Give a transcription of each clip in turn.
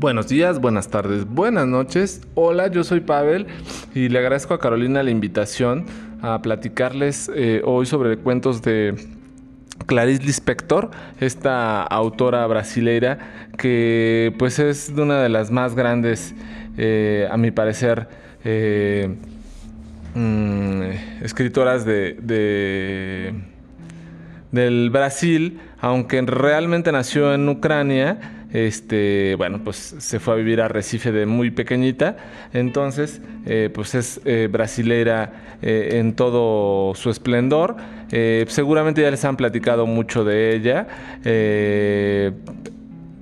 Buenos días, buenas tardes, buenas noches. Hola, yo soy Pavel y le agradezco a Carolina la invitación a platicarles eh, hoy sobre cuentos de Clarice Lispector, esta autora brasileira que pues es una de las más grandes, eh, a mi parecer, eh, mm, escritoras de, de, del Brasil, aunque realmente nació en Ucrania este, bueno, pues se fue a vivir a Recife de muy pequeñita, entonces, eh, pues es eh, brasilera eh, en todo su esplendor. seguramente ya les han platicado mucho de ella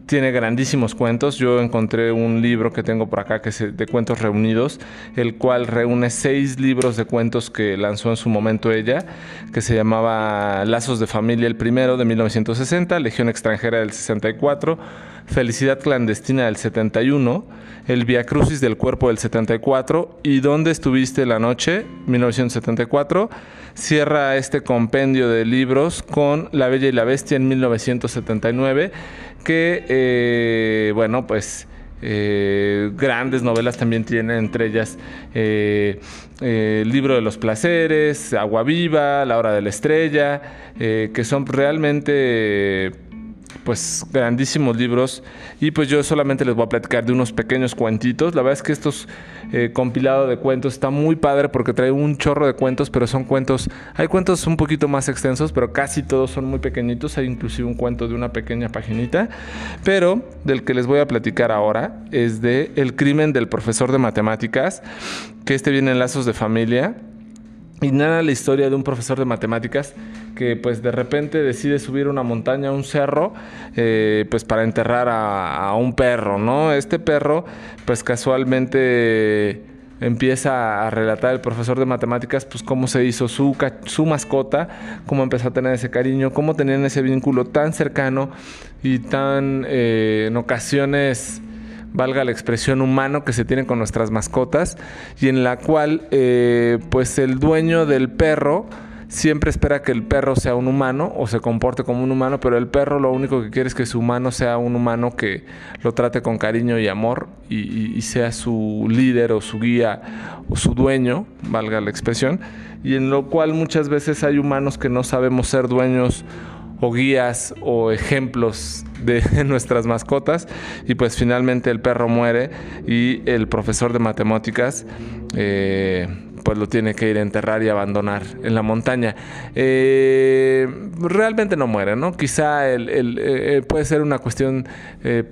tiene grandísimos cuentos. Yo encontré un libro que tengo por acá que es de cuentos reunidos, el cual reúne seis libros de cuentos que lanzó en su momento ella, que se llamaba Lazos de Familia, el primero de 1960, Legión extranjera del 64, Felicidad clandestina del 71, El Via Crucis del cuerpo del 74 y ¿Dónde estuviste la noche? 1974. Cierra este compendio de libros con La Bella y la Bestia en 1979 que, eh, bueno, pues... Eh, grandes novelas también tiene, entre ellas eh, El libro de los placeres, Agua Viva, La hora de la estrella, que son realmente pues grandísimos libros. Y pues yo solamente les voy a platicar de unos pequeños cuentitos. La verdad es que estos eh, compilados de cuentos está muy padre porque trae un chorro de cuentos, pero son cuentos, hay cuentos un poquito más extensos, pero casi todos son muy pequeñitos, hay inclusive un cuento de una pequeña paginita, pero del que les voy a platicar ahora es de El crimen del profesor de matemáticas, que este viene en lazos de familia y nada la historia de un profesor de matemáticas que pues de repente decide subir una montaña, un cerro, eh, pues para enterrar a, un perro, ¿no? Este perro pues casualmente empieza a relatar el profesor de matemáticas pues cómo se hizo su, su mascota, cómo empezó a tener ese cariño, cómo tenían ese vínculo tan cercano y tan eh, en ocasiones valga la expresión humano que se tiene con nuestras mascotas y en la cual eh, pues el dueño del perro siempre espera que el perro sea un humano o se comporte como un humano, pero el perro lo único que quiere es que su humano sea un humano que lo trate con cariño y amor y, sea su líder o su guía o su dueño, valga la expresión, y en lo cual muchas veces hay humanos que no sabemos ser dueños o guías o ejemplos de nuestras mascotas y pues finalmente el perro muere y el profesor de matemáticas eh, pues lo tiene que ir a enterrar y abandonar en la montaña. Eh, realmente no muere, ¿no? Quizá el, eh, puede ser una cuestión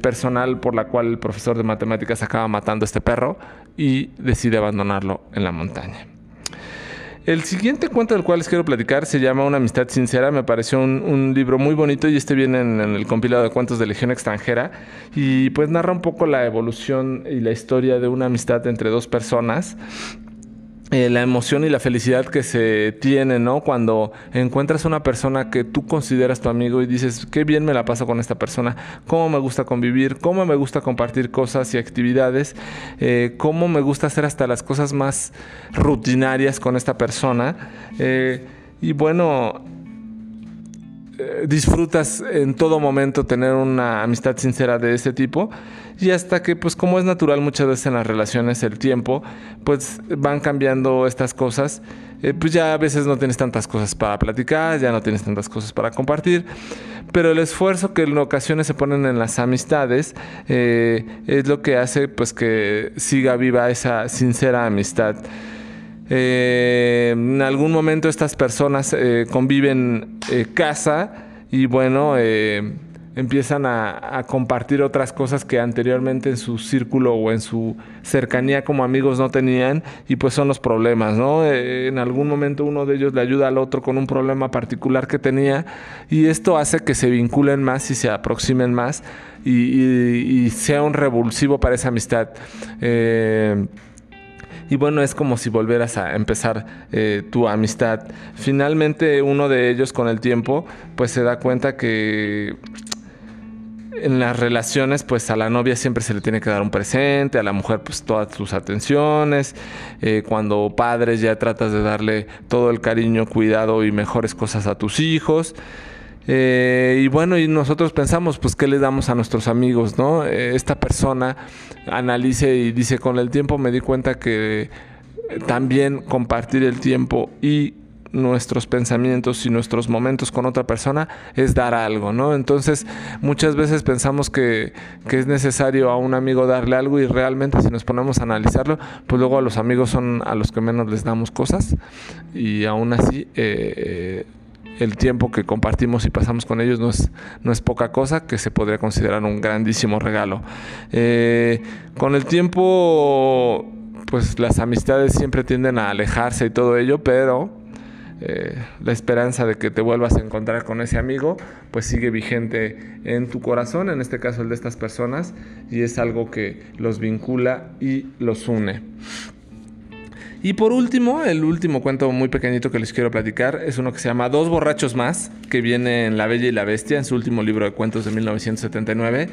personal por la cual el profesor de matemáticas acaba matando a este perro y decide abandonarlo en la montaña. El siguiente cuento del cual les quiero platicar se llama Una amistad sincera. Me pareció un, libro muy bonito y este viene en, el compilado de cuentos de Legión extranjera y pues narra un poco la evolución y la historia de una amistad entre dos personas eh, la emoción y la felicidad que se tiene, ¿no? Cuando encuentras una persona que tú consideras tu amigo y dices, qué bien me la paso con esta persona, cómo me gusta convivir, cómo me gusta compartir cosas y actividades, eh, cómo me gusta hacer hasta las cosas más rutinarias con esta persona. Eh, y bueno, disfrutas en todo momento tener una amistad sincera de ese tipo. Y hasta que pues como es natural muchas veces en las relaciones el tiempo pues van cambiando estas cosas. Eh, pues ya a veces no tienes tantas cosas para platicar ya no tienes tantas cosas para compartir. Pero el esfuerzo que en ocasiones se ponen en las amistades eh, es lo que hace pues que siga viva esa sincera amistad eh, en algún momento estas personas conviven casa y bueno empiezan a, compartir otras cosas que anteriormente en su círculo o en su cercanía como amigos no tenían y pues son los problemas, ¿no? Eh, en algún momento uno de ellos le ayuda al otro con un problema particular que tenía y esto hace que se vinculen más y se aproximen más y, sea un revulsivo para esa amistad. Y bueno, es como si volvieras a empezar eh, tu amistad. Finalmente uno de ellos con el tiempo pues se da cuenta que en las relaciones, pues a la novia siempre se le tiene que dar un presente, a la mujer pues todas sus atenciones, eh, cuando padres ya tratas de darle todo el cariño, cuidado y mejores cosas a tus hijos. Eh, y bueno, y nosotros pensamos, pues, ¿qué le damos a nuestros amigos, no? Eh, esta persona analice y dice, con el tiempo me di cuenta que también compartir el tiempo y nuestros pensamientos y nuestros momentos con otra persona es dar algo, ¿no? Entonces muchas veces pensamos que, es necesario a un amigo darle algo y realmente si nos ponemos a analizarlo, pues luego a los amigos son a los que menos les damos cosas y aún así eh, el tiempo que compartimos y pasamos con ellos no es, no es poca cosa, que se podría considerar un grandísimo regalo. Eh, con el tiempo, pues las amistades siempre tienden a alejarse y todo ello, pero eh, la esperanza de que te vuelvas a encontrar con ese amigo, pues sigue vigente en tu corazón, en este caso el de estas personas, y es algo que los vincula y los une. Y por último, el último cuento muy pequeñito que les quiero platicar es uno que se llama Dos borrachos más, que viene en La Bella y la Bestia, en su último libro de cuentos de 1979.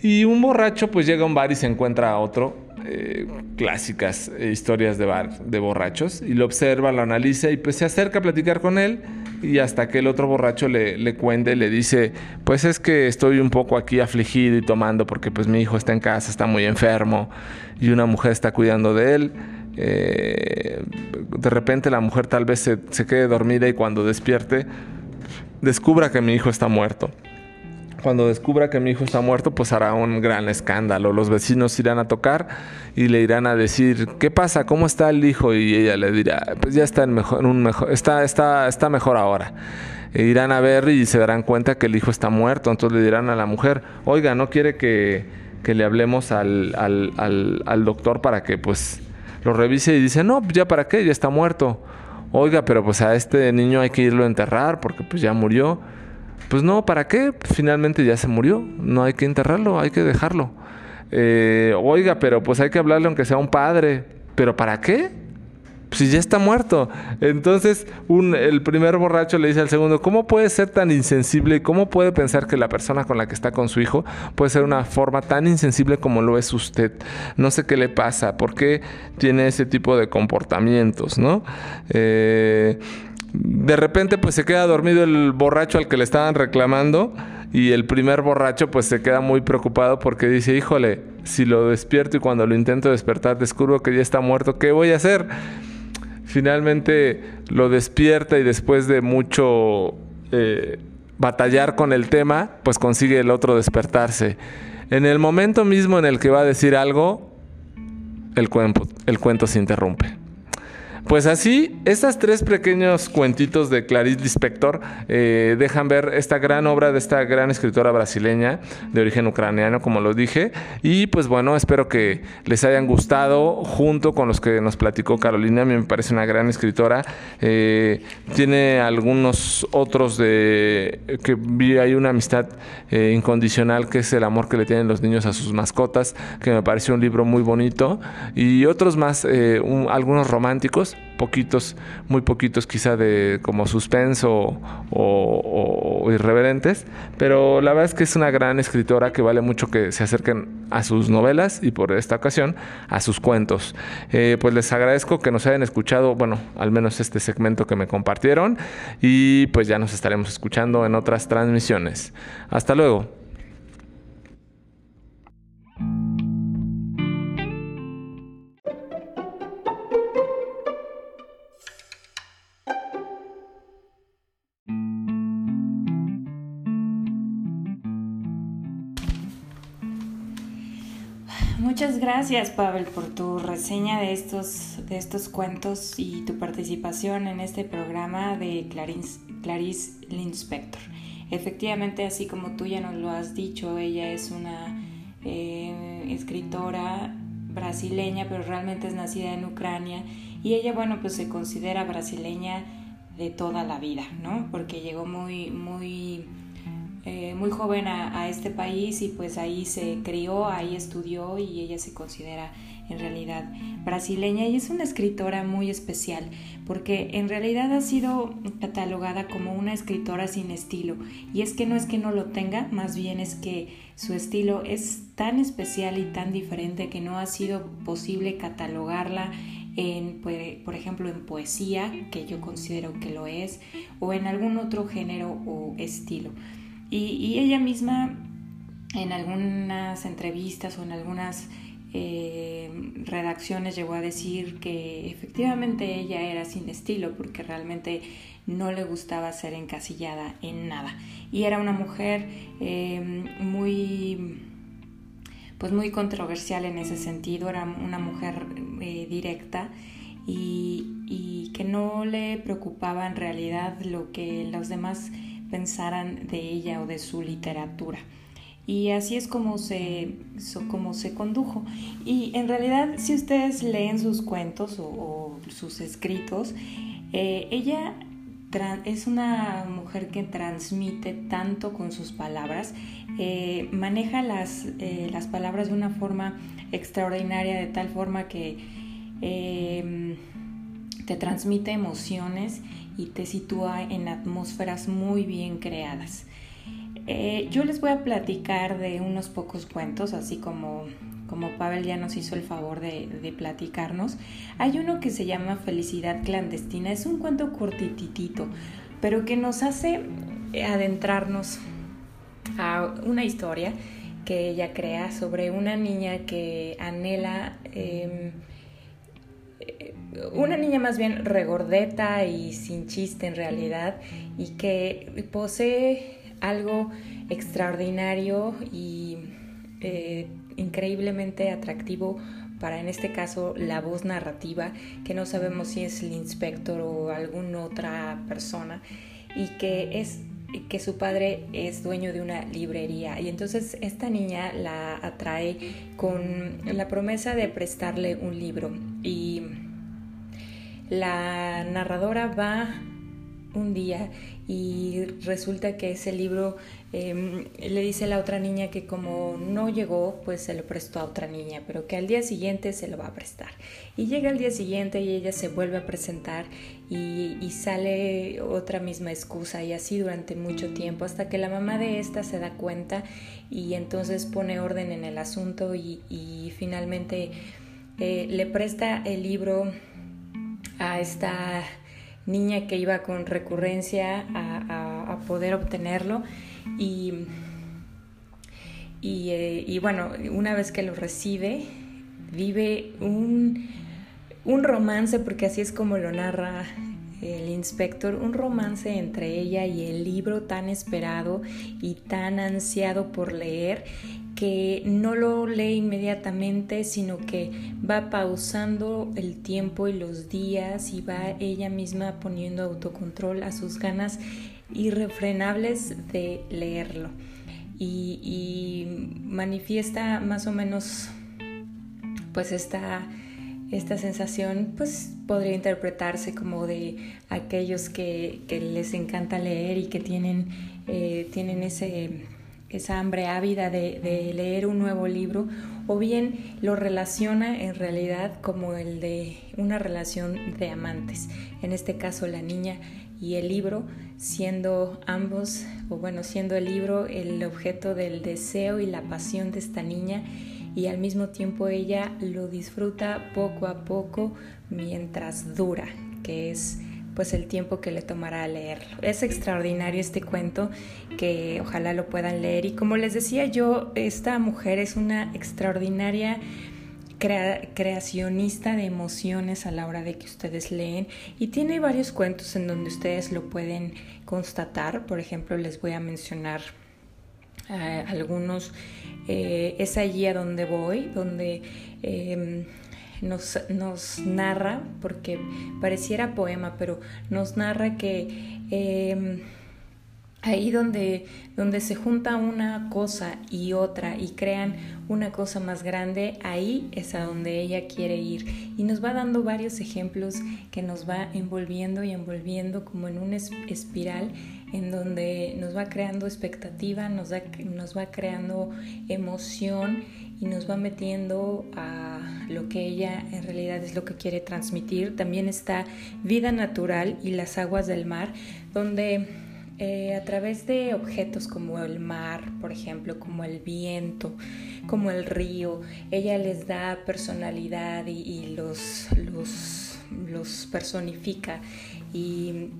Y un borracho pues llega a un bar y se encuentra a otro eh, clásicas historias de bar, de borrachos, y lo observa, lo analiza y pues se acerca a platicar con él y hasta que el otro borracho le, le cuente, le dice, pues es que estoy un poco aquí afligido y tomando porque pues mi hijo está en casa, está muy enfermo y una mujer está cuidando de él. Eh, de repente la mujer tal vez se, se quede dormida y cuando despierte descubra que mi hijo está muerto cuando descubra que mi hijo está muerto, pues hará un gran escándalo. Los vecinos irán a tocar y le irán a decir, ¿qué pasa? ¿Cómo está el hijo? Y ella le dirá, pues ya está en, mejor, un mejor, está, está, está mejor ahora. E irán a ver y se darán cuenta que el hijo está muerto. Entonces le dirán a la mujer, oiga, ¿no quiere que, que le hablemos al, al, al, al, doctor para que pues lo revise? Y dice, no, ya para qué, ya está muerto. Oiga, pero pues a este niño hay que irlo a enterrar porque pues ya murió. Pues no, ¿para qué? Finalmente ya se murió, no hay que enterrarlo, hay que dejarlo. Eh, oiga, pero pues hay que hablarle aunque sea un padre, pero ¿para qué? Pues si ya está muerto. Entonces, el primer borracho le dice al segundo, ¿cómo puede ser tan insensible cómo puede pensar que la persona con la que está con su hijo puede ser una forma tan insensible como lo es usted? No sé qué le pasa, por qué tiene ese tipo de comportamientos, ¿no? Eh, de repente pues se queda dormido el borracho al que le estaban reclamando y el primer borracho pues se queda muy preocupado porque dice, híjole, si lo despierto y cuando lo intento despertar descubro que ya está muerto, ¿qué voy a hacer? Finalmente lo despierta y después de mucho eh, batallar con el tema, pues consigue el otro despertarse. En el momento mismo en el que va a decir algo, el el cuento se interrumpe. Pues así, estos tres pequeños cuentitos de Clarice Lispector eh, dejan ver esta gran obra de esta gran escritora brasileña de origen ucraniano, como lo dije. Y pues bueno, espero que les hayan gustado junto con los que nos platicó Carolina. A mí me parece una gran escritora. Eh, tiene algunos otros de que vi hay una amistad eh, incondicional que es el amor que le tienen los niños a sus mascotas, que me parece un libro muy bonito. Y otros más, algunos románticos poquitos, muy poquitos quizá de como suspenso o, irreverentes, pero la verdad es que es una gran escritora que vale mucho que se acerquen a sus novelas y por esta ocasión a sus cuentos. Eh, pues les agradezco que nos hayan escuchado, bueno, al menos este segmento que me compartieron y pues ya nos estaremos escuchando en otras transmisiones. Hasta luego. Muchas gracias, Pavel, por tu reseña de estos, de estos cuentos y tu participación en este programa de Clarice, Clarice Linspector. Efectivamente, así como tú ya nos lo has dicho, ella es una eh, escritora brasileña, pero realmente es nacida en Ucrania y ella, bueno, pues se considera brasileña de toda la vida, ¿no? Porque llegó muy, muy eh, muy joven a, este país y pues ahí se crió, ahí estudió y ella se considera en realidad brasileña y es una escritora muy especial porque en realidad ha sido catalogada como una escritora sin estilo y es que no es que no lo tenga, más bien es que su estilo es tan especial y tan diferente que no ha sido posible catalogarla en, por ejemplo, en poesía, que yo considero que lo es, o en algún otro género o estilo. Y, ella misma, en algunas entrevistas o en algunas eh, redacciones llegó a decir que efectivamente ella era sin estilo porque realmente no le gustaba ser encasillada en nada. Y era una mujer eh, muy pues muy controversial en ese sentido, era una mujer eh, directa y, que no le preocupaba en realidad lo que los demás pensaran de ella o de su literatura. Y así es como se, como se condujo. Y en realidad, si ustedes leen sus cuentos o, sus escritos, eh, ella es una mujer que transmite tanto con sus palabras, eh, maneja las, eh, las, palabras de una forma extraordinaria, de tal forma que te transmite emociones y te sitúa en atmósferas muy bien creadas. yo les voy a platicar de unos pocos cuentos, así como como Pavel ya nos hizo el favor de, platicarnos, hay uno que se llama Felicidad Clandestina. Es un cuento cortititito, pero que nos hace adentrarnos a una historia que ella crea sobre una niña que anhela, em, una niña más bien regordeta y sin chiste en realidad, y que posee algo extraordinario y eh, increíblemente atractivo para en este caso la voz narrativa, que no sabemos si es el inspector o alguna otra persona, y que es que su padre es dueño de una librería. Y entonces esta niña la atrae con la promesa de prestarle un libro y la narradora va un día y resulta que ese libro em, le dice a la otra niña que como no llegó, pues se lo prestó a otra niña, pero que al día siguiente se lo va a prestar. Y llega el día siguiente y ella se vuelve a presentar y, sale otra misma excusa y así durante mucho tiempo hasta que la mamá de esta se da cuenta y entonces pone orden en el asunto y, finalmente eh, le presta el libro a esta niña que iba con recurrencia a, poder obtenerlo. Y, eh, y, bueno, una vez que lo recibe, vive un, un romance, porque así es como lo narra el inspector, un romance entre ella y el libro tan esperado y tan ansiado por leer que no lo lee inmediatamente, sino que va pausando el tiempo y los días y va ella misma poniendo autocontrol a sus ganas irrefrenables de leerlo. Y, manifiesta más o menos pues esta, esta sensación pues podría interpretarse como de aquellos que, les encanta leer y que tienen, eh, tienen ese esa hambre ávida de, leer un nuevo libro, o bien lo relaciona en realidad como el de una relación de amantes, en este caso la niña y el libro, siendo ambos, o bueno, siendo el libro el objeto del deseo y la pasión de esta niña, y al mismo tiempo ella lo disfruta poco a poco mientras dura, que es pues el tiempo que le tomará leerlo. Es extraordinario este cuento que ojalá lo puedan leer y como les decía yo, esta mujer es una extraordinaria creacionista de emociones a la hora de que ustedes leen y tiene varios cuentos en donde ustedes lo pueden constatar. Por ejemplo, les voy a mencionar eh, algunos. Eh, es allí a donde voy, donde em, nos, nos narra, porque pareciera poema, pero nos narra que em, ahí donde, donde se junta una cosa y otra y crean una cosa más grande, ahí es a donde ella quiere ir. Y nos va dando varios ejemplos que nos va envolviendo y envolviendo como en una espiral en donde nos va creando expectativa, nos, nos va creando emoción y nos va metiendo a lo que ella en realidad es lo que quiere transmitir. También está Vida Natural y las aguas del mar, donde eh, a través de objetos como el mar, por ejemplo, como el viento, como el río, ella les da personalidad y, los, los, personifica y,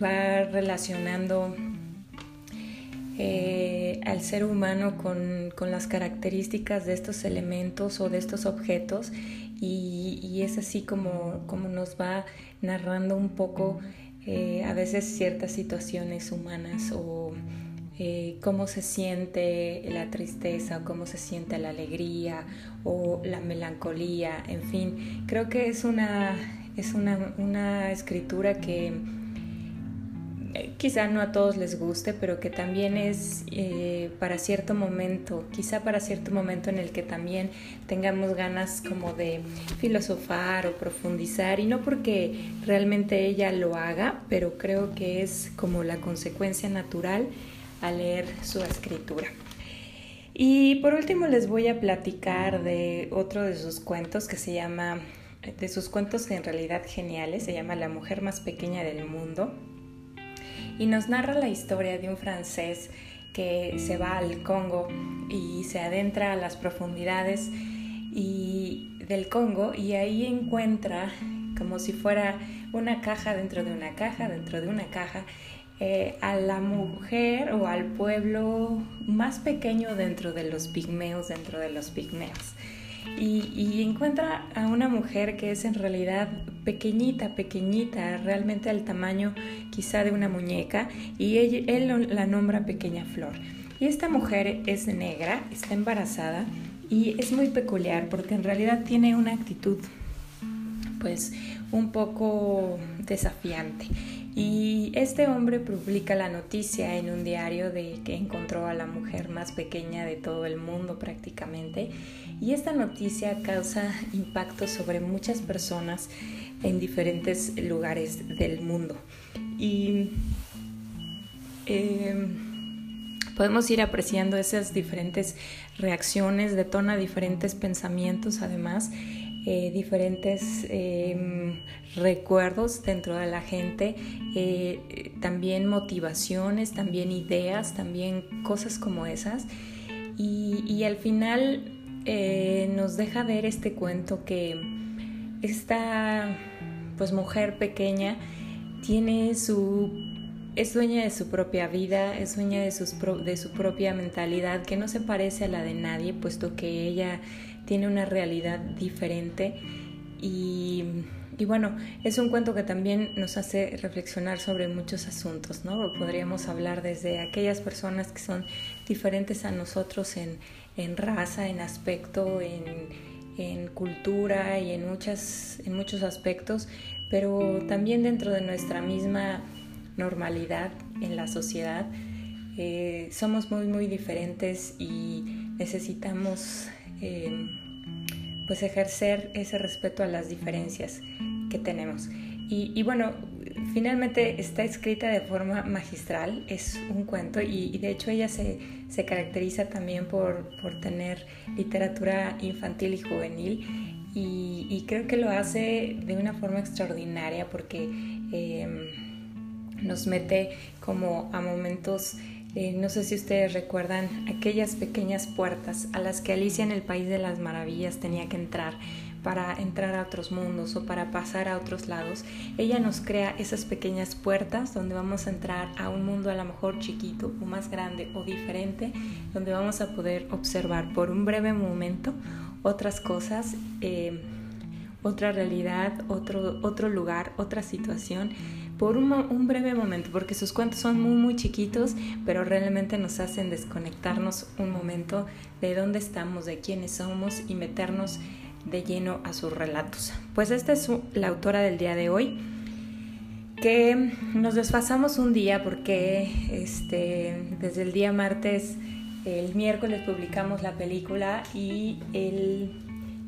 va relacionando eh, al ser humano con, las características de estos elementos o de estos objetos y, es así como, como nos va narrando un poco eh, a veces ciertas situaciones humanas o eh, cómo se siente la tristeza o cómo se siente la alegría o la melancolía, en fin, creo que es una, es una, una escritura que quizá no a todos les guste, pero que también es eh, para cierto momento, quizá para cierto momento en el que también tengamos ganas como de filosofar o profundizar, y no porque realmente ella lo haga, pero creo que es como la consecuencia natural al leer su escritura. Y por último les voy a platicar de otro de sus cuentos que se llama, de sus cuentos en realidad geniales, se llama La mujer más pequeña del mundo y nos narra la historia de un francés que se va al Congo y se adentra a las profundidades del Congo y ahí encuentra como si fuera una caja dentro de una caja dentro de una caja eh, a la mujer o al pueblo más pequeño dentro de los pigmeos dentro de los pigmeos y, encuentra a una mujer que es en realidad pequeñita, pequeñita, realmente al tamaño quizá de una muñeca, y él la nombra pequeña flor. Y esta mujer es negra, está embarazada y es muy peculiar porque en realidad tiene una actitud pues un poco desafiante. Y este hombre publica la noticia en un diario de que encontró a la mujer más pequeña de todo el mundo prácticamente. Y esta noticia causa impacto sobre muchas personas en diferentes lugares del mundo. Y em, podemos ir apreciando esas diferentes reacciones, detona diferentes pensamientos además eh, diferentes em, recuerdos dentro de la gente, eh, también motivaciones, también ideas, también cosas como esas. Y, al final eh, nos deja ver este cuento que esta pues mujer pequeña tiene su es dueña de su propia vida, es dueña de, sus de su propia mentalidad que no se parece a la de nadie, puesto que ella tiene una realidad diferente y, bueno, es un cuento que también nos hace reflexionar sobre muchos asuntos, ¿no? Podríamos hablar desde aquellas personas que son diferentes a nosotros en, raza, en aspecto, en, cultura y en, muchas, en muchos aspectos, pero también dentro de nuestra misma normalidad en la sociedad. Eh, somos muy muy diferentes y necesitamos eh, pues ejercer ese respeto a las diferencias que tenemos. Y, bueno, finalmente está escrita de forma magistral, es un cuento y, de hecho ella se, se caracteriza también por, por, tener literatura infantil y juvenil y, creo que lo hace de una forma extraordinaria porque em, nos mete como a momentos eh, no sé si ustedes recuerdan aquellas pequeñas puertas a las que Alicia en el País de las Maravillas tenía que entrar para entrar a otros mundos o para pasar a otros lados. Ella nos crea esas pequeñas puertas donde vamos a entrar a un mundo a lo mejor chiquito o más grande o diferente, donde vamos a poder observar por un breve momento otras cosas. Eh, otra realidad, otro, otro lugar, otra situación por un, breve momento, porque sus cuentos son muy, muy chiquitos, pero realmente nos hacen desconectarnos un momento de dónde estamos, de quiénes somos y meternos de lleno a sus relatos. Pues esta es la autora del día de hoy, que nos desfasamos un día porque este, desde el día martes, el miércoles publicamos la película y el,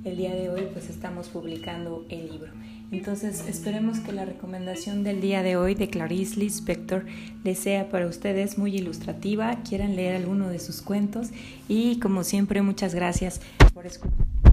el día de hoy pues estamos publicando el libro. Entonces esperemos que la recomendación del día de hoy de Clarice Lispector les sea para ustedes muy ilustrativa, quieran leer alguno de sus cuentos y como siempre muchas gracias por escuchar.